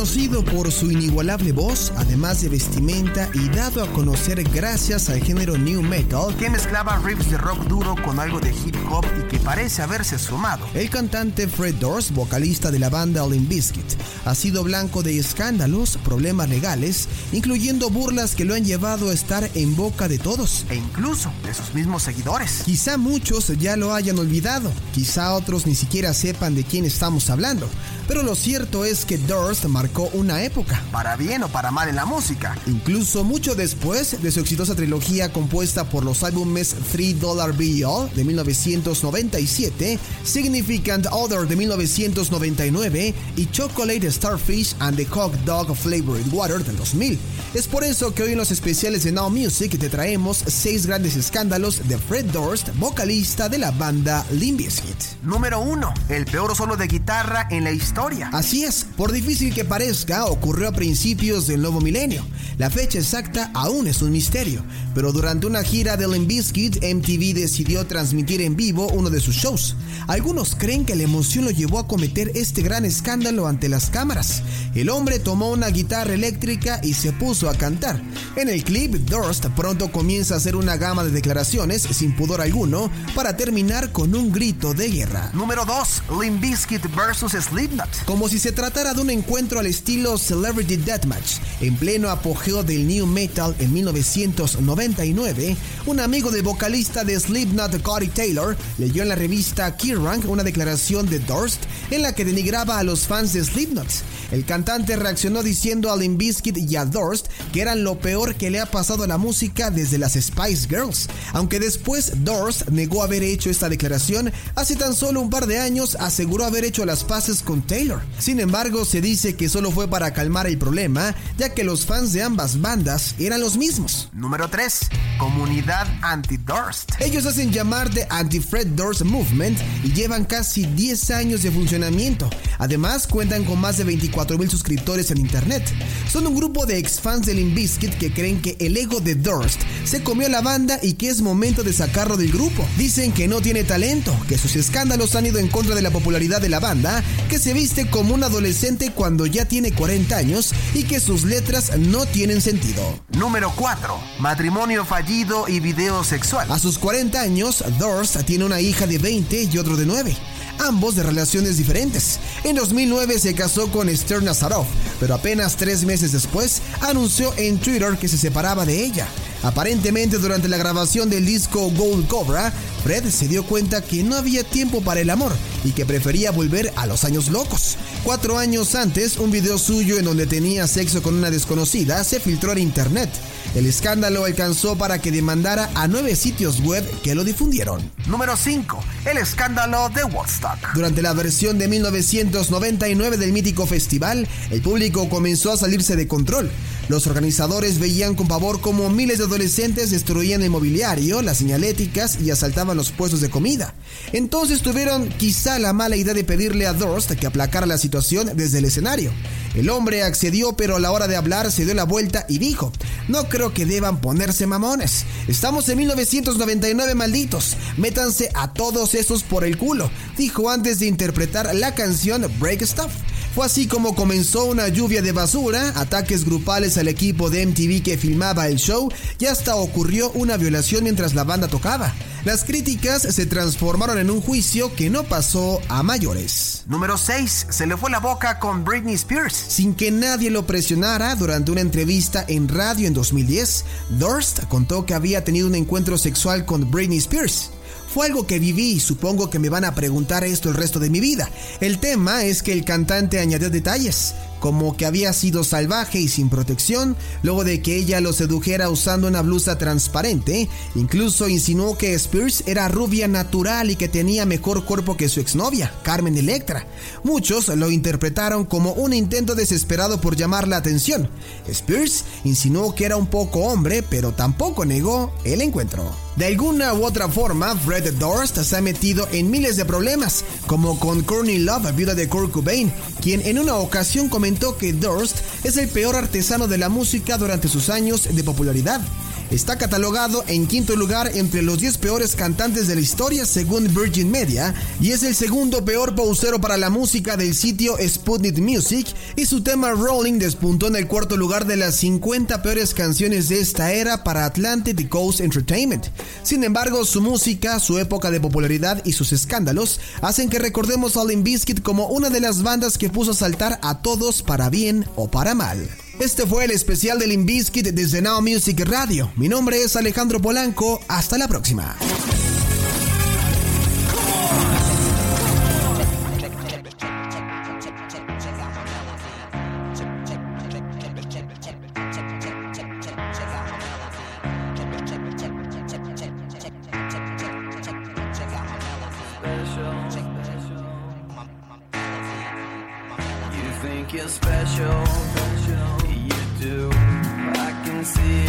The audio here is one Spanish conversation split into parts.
Conocido por su inigualable voz, además de vestimenta y dado a conocer gracias al género new metal, que mezclaba riffs de rock duro con algo de hip hop y que parece haberse sumado. El cantante Fred Durst, vocalista de la banda Limp Bizkit, ha sido blanco de escándalos, problemas legales, incluyendo burlas que lo han llevado a estar en boca de todos e incluso de sus mismos seguidores. Quizá muchos ya lo hayan olvidado, quizá otros ni siquiera sepan de quién estamos hablando, pero lo cierto es que Durst marcó una época, para bien o para mal en la música, incluso mucho después de su exitosa trilogía compuesta por los álbumes 3 Dollar Bill de 1997, Significant Other de 1999 y Chocolate Starfish and the Cock Dog Flavored Water del 2000. Es por eso que hoy en los especiales de Now Music te traemos seis grandes escándalos de Fred Durst, vocalista de la banda Limp. Número 1. El peor solo de guitarra en la historia. Así es, por difícil que parezca, ocurrió a principios del nuevo milenio. La fecha exacta aún es un misterio, pero durante una gira de Limp Bizkit, MTV decidió transmitir en vivo uno de sus shows. Algunos creen que la emoción lo llevó a cometer este gran escándalo ante las cámaras. El hombre tomó una guitarra eléctrica y se puso a cantar. En el clip, Durst pronto comienza a hacer una gama de declaraciones sin pudor alguno para terminar con un grito de guerra. Número 2. Limp Bizkit vs Slipknot. Como si se tratara de un encuentro al estilo Celebrity Deathmatch. En pleno apogeo del new metal en 1999, un amigo del vocalista de Slipknot, Cody Taylor, leyó en la revista Kerrang una declaración de Durst en la que denigraba a los fans de Slipknot. El cantante reaccionó diciendo a Limp Bizkit y a Durst que eran lo peor que le ha pasado a la música desde las Spice Girls, aunque después Durst negó haber hecho esta declaración, hace tan solo un par de años aseguró haber hecho las paces con Taylor. Sin embargo, se dice que solo fue para calmar el problema, ya que los fans de ambas bandas eran los mismos. Número 3. Comunidad Anti-Durst. Ellos hacen llamar de Anti-Fred Durst Movement y llevan casi 10 años de funcionamiento. Además, cuentan con más de 24 mil suscriptores en internet. Son un grupo de ex fans de Limp Bizkit que creen que el ego de Durst se comió la banda y que es momento de sacarlo del grupo. Dicen que no tiene talento, que sus escándalos han ido en contra de la popularidad de la banda, que se viste como un adolescente cuando ya tiene 40 años y que sus letras no tienen sentido. Número 4. Matrimonio fallido y video sexual. A sus 40 años, Durst tiene una hija de 20 y otro de 9 ambos de relaciones diferentes. En 2009 se casó con Esther Nazarov, pero apenas tres meses después anunció en Twitter que se separaba de ella. Aparentemente durante la grabación del disco Gold Cobra, Fred se dio cuenta que no había tiempo para el amor y que prefería volver a los años locos. Cuatro años antes, un video suyo en donde tenía sexo con una desconocida se filtró en internet. El escándalo alcanzó para que demandara a nueve sitios web que lo difundieron. Número 5. El escándalo de Woodstock. Durante la versión de 1999 del mítico festival, el público comenzó a salirse de control. Los organizadores veían con pavor cómo miles de adolescentes destruían el mobiliario, las señaléticas y asaltaban los puestos de comida. Entonces tuvieron quizá la mala idea de pedirle a Durst que aplacara la situación desde el escenario. El hombre accedió, pero a la hora de hablar se dio la vuelta y dijo, no creo que deban ponerse mamones. Estamos en 1999 malditos. Métanse a todos esos por el culo, dijo antes de interpretar la canción Break Stuff. Fue así como comenzó una lluvia de basura, ataques grupales al equipo de MTV que filmaba el show y hasta ocurrió una violación mientras la banda tocaba. Las críticas se transformaron en un juicio que no pasó a mayores. Número 6. Se le fue la boca con Britney Spears. Sin que nadie lo presionara, durante una entrevista en radio en 2010, Durst contó que había tenido un encuentro sexual con Britney Spears. Fue algo que viví y supongo que me van a preguntar esto el resto de mi vida. El tema es que el cantante añadió detalles como que había sido salvaje y sin protección, luego de que ella lo sedujera usando una blusa transparente, incluso insinuó que Spears era rubia natural y que tenía mejor cuerpo que su exnovia, Carmen Electra. Muchos lo interpretaron como un intento desesperado por llamar la atención. Spears insinuó que era un poco hombre, pero tampoco negó el encuentro. De alguna u otra forma, Fred Durst se ha metido en miles de problemas, como con Courtney Love, viuda de Kurt Cobain, quien en una ocasión comentó que Durst es el peor artesano de la música durante sus años de popularidad. Está catalogado en quinto lugar entre los 10 peores cantantes de la historia según Virgin Media y es el segundo peor pausero para la música del sitio Sputnik Music y su tema Rolling despuntó en el cuarto lugar de las 50 peores canciones de esta era para Atlantic Coast Entertainment. Sin embargo, su música, su época de popularidad y sus escándalos hacen que recordemos a Limp Bizkit como una de las bandas que puso a saltar a todos para bien o para mal. Este fue el especial del Limp Bizkit desde Now Music Radio. Mi nombre es Alejandro Polanco. Hasta la próxima. see.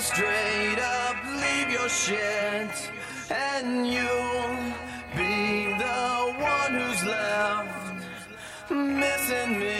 straight up, leave your shit, and you'll be the one who's left missing me.